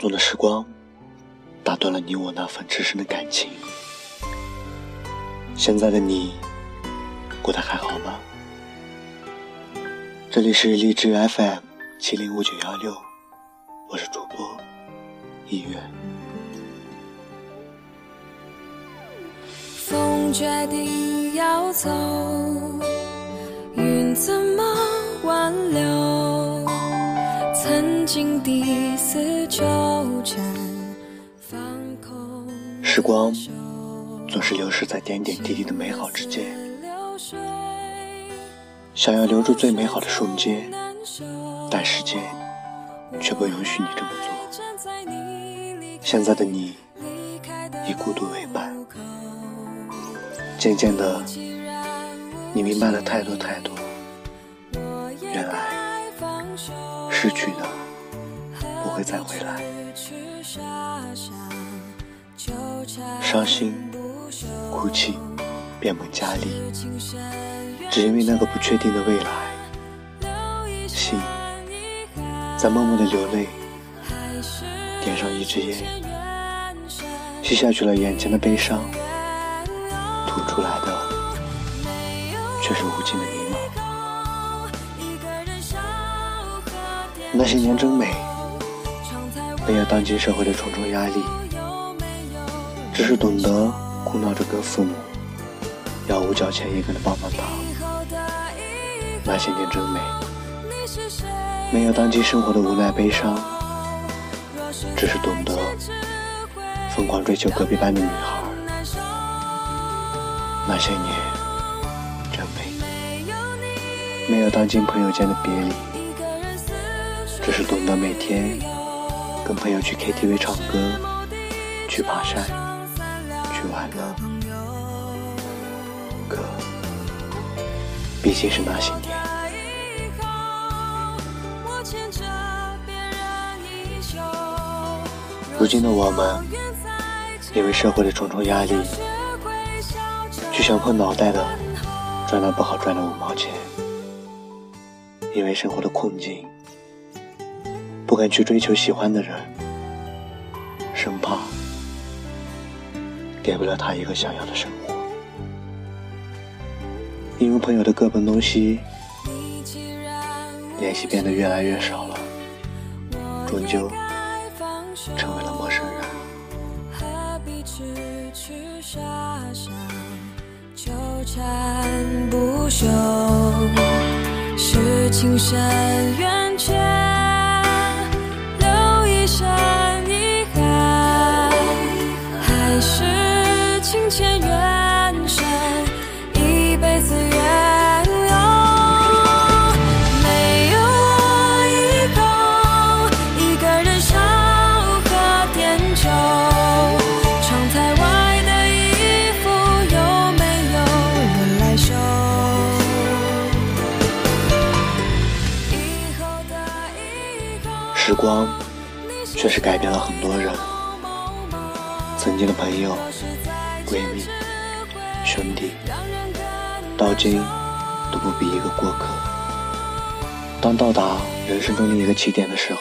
中的时光，打断了你我那份至深的感情。现在的你，过得还好吗？这里是荔枝 FM 七零五九幺六，我是主播一月。风决定要走，云怎么挽留？曾经的死纠缠，放空。时光总是流逝在点点滴滴的美好之间，想要留住最美好的瞬间，但时间却不允许你这么做。现在的你以孤独为伴，渐渐的，你明白了太多太多。原来失去的不会再回来，伤心、哭泣、变本加厉，只因为那个不确定的未来。心在默默的流泪，点上一支烟，吸下去了眼前的悲伤，吐出来的却是无尽的迷茫。那些年真美，没有当今社会的重重压力，只是懂得哭闹着跟父母要五角钱一根的棒棒糖。那些年真美，没有当今生活的无奈悲伤，只是懂得疯狂追求隔壁班的女孩。那些年真美，没有当今朋友间的别离。只是懂得每天跟朋友去 KTV 唱歌，去爬山，去玩乐。可毕竟是那些年。如今的我们，因为社会的重重压力，去想破脑袋的赚那不好赚的五毛钱，因为生活的困境。不敢去追求喜欢的人，生怕给不了他一个想要的生活。因为朋友的各奔东西，联系变得越来越少了，终究成为了陌生人。纠缠不休，是情深缘却是改变了很多人，曾经的朋友、闺蜜、兄弟，到今都不比一个过客。当到达人生中另一个起点的时候，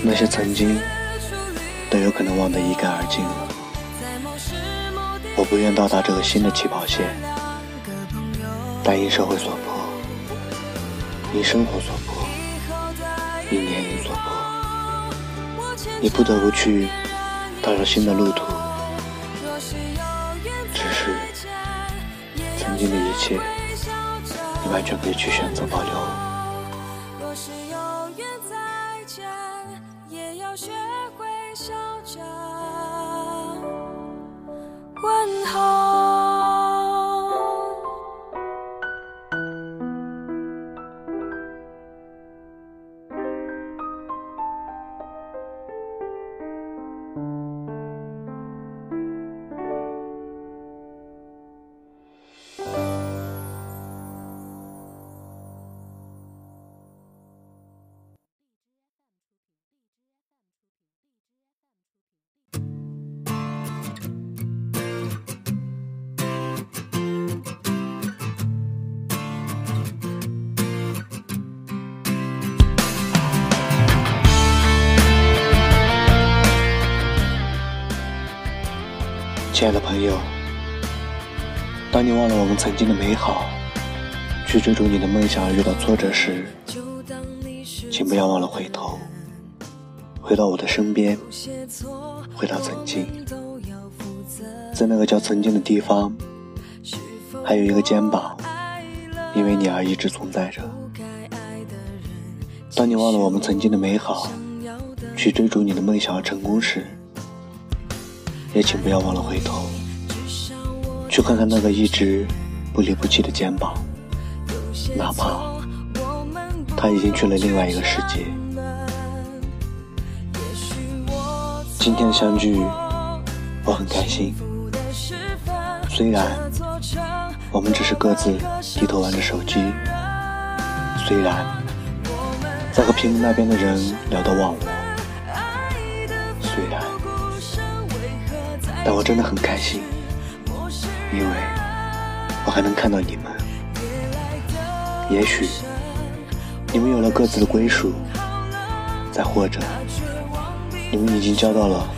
那些曾经都有可能忘得一干二净了。我不愿到达这个新的起跑线，但因社会所迫，因生活所迫。因年龄，你不得不去踏上新的路途。只是曾经的一切，你完全可以去选择保留。亲爱的朋友，当你忘了我们曾经的美好，去追逐你的梦想而，遇到挫折时，请不要忘了回头，回到我的身边，回到曾经，在那个叫曾经的地方，还有一个肩膀，因为你而一直存在着。当你忘了我们曾经的美好，去追逐你的梦想而成功时，也请不要忘了回头，去看看那个一直不离不弃的肩膀，哪怕他已经去了另外一个世界。今天的相聚，我很开心。虽然我们只是各自低头玩着手机，虽然在和屏幕那边的人聊得忘我。但我真的很开心，因为我还能看到你们。也许你们有了各自的归属，再或者你们已经交到了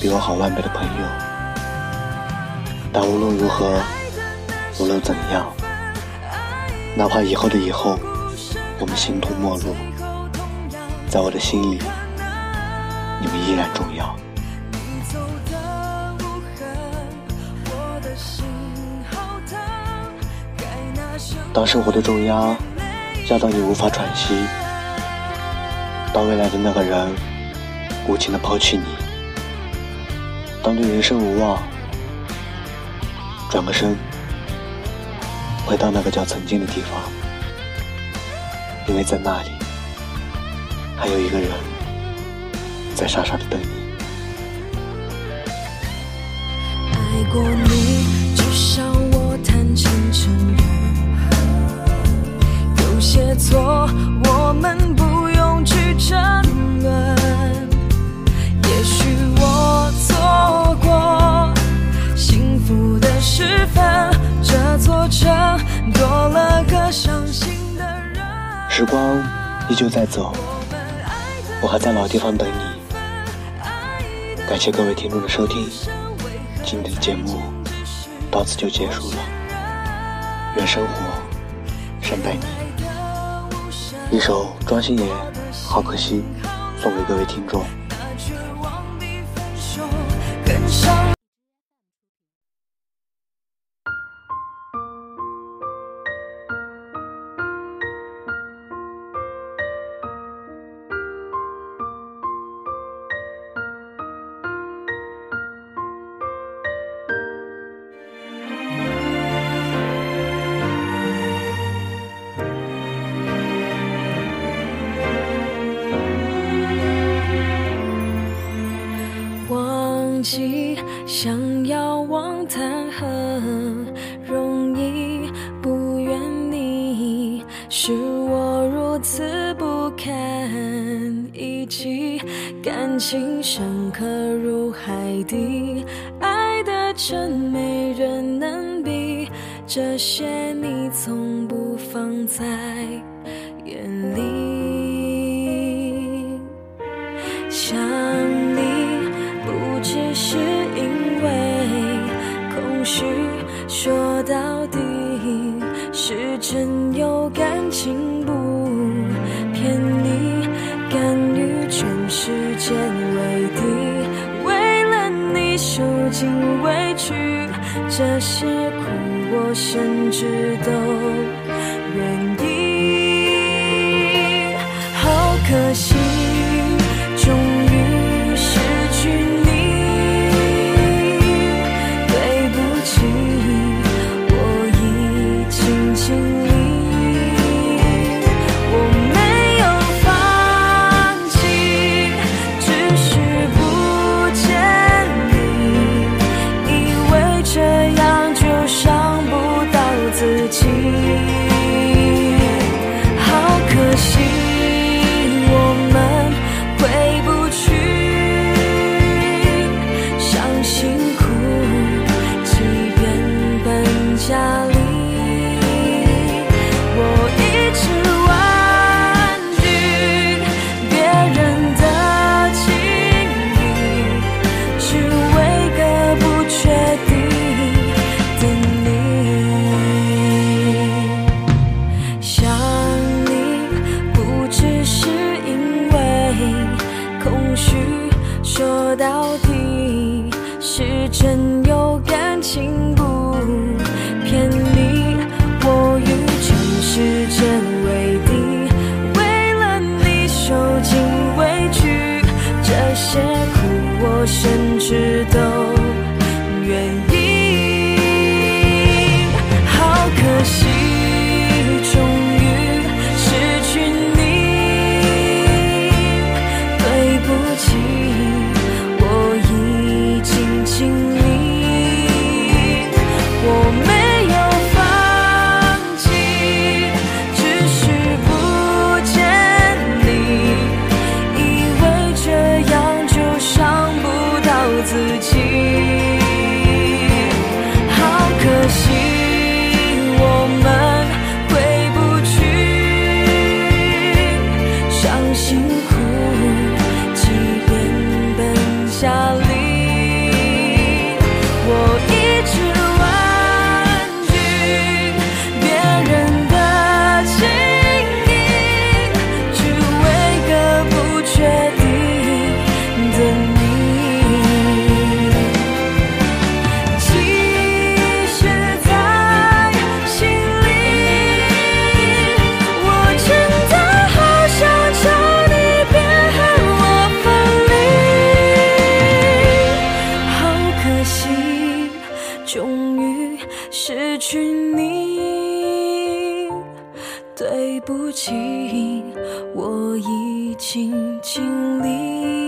比我好万倍的朋友。但无论如何，无论怎样，哪怕以后的以后，我们形同陌路，在我的心里，你们依然重要。当生活的重压压到你无法喘息，当未来的那个人无情的抛弃你，当对人生无望，转个身，回到那个叫曾经的地方，因为在那里还有一个人在傻傻的等你。爱过你，些错，我们不用去争论。也许我错过幸福的时分，这座城多了个伤心的人。时光依旧在走，我还在老地方等你。感谢各位听众的收听，今天的节目到此就结束了。愿生活善待你。一首庄心妍，好可惜，送给各位听众。感情深刻如海底，爱的真没人能比。这些你从不放在眼里，想你不只是因为空虚。说到底是真有感情，不骗你，甘于全世为敌，为了你受尽委屈，这些苦我甚至都愿意。好可惜。到底终于失去你。对不起我已经尽力